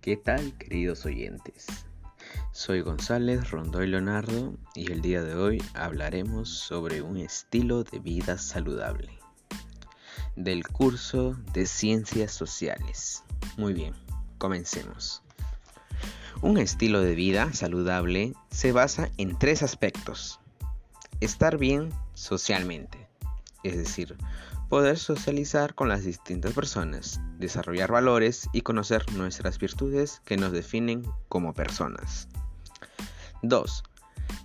¿Qué tal, queridos oyentes? Soy González Rondoy Leonardo y el día de hoy hablaremos sobre un estilo de vida saludable del curso de Ciencias Sociales. Muy bien, comencemos. Un estilo de vida saludable se basa en tres aspectos. Estar bien socialmente, es decir, poder socializar con las distintas personas, desarrollar valores y conocer nuestras virtudes que nos definen como personas. 2.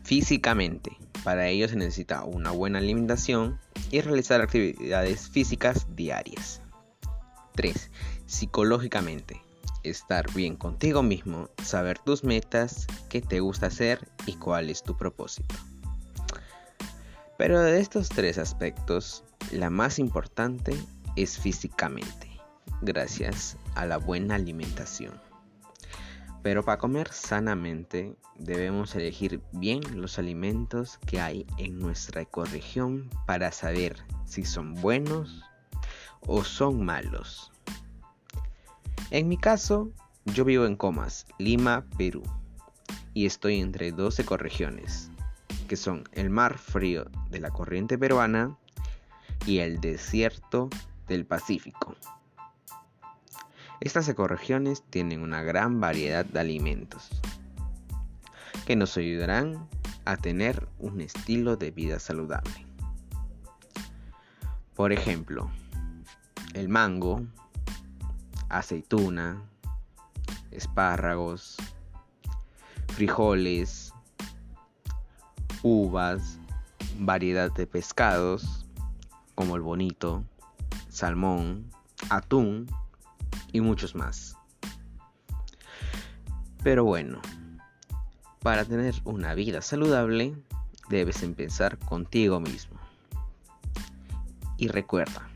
Físicamente. Para ello se necesita una buena alimentación y realizar actividades físicas diarias. 3. Psicológicamente. Estar bien contigo mismo, saber tus metas, qué te gusta hacer y cuál es tu propósito. Pero de estos tres aspectos, la más importante es físicamente, gracias a la buena alimentación. Pero para comer sanamente debemos elegir bien los alimentos que hay en nuestra ecorregión para saber si son buenos o son malos. En mi caso, yo vivo en Comas, Lima, Perú, y estoy entre dos ecorregiones, que son el mar frío de la corriente peruana y el desierto del Pacífico. Estas ecorregiones tienen una gran variedad de alimentos que nos ayudarán a tener un estilo de vida saludable. Por ejemplo, el mango, aceituna, espárragos, frijoles, uvas, variedad de pescados como el bonito, salmón, atún y muchos más. Pero bueno, para tener una vida saludable debes empezar contigo mismo. Y recuerda,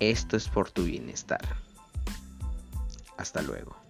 esto es por tu bienestar. Hasta luego.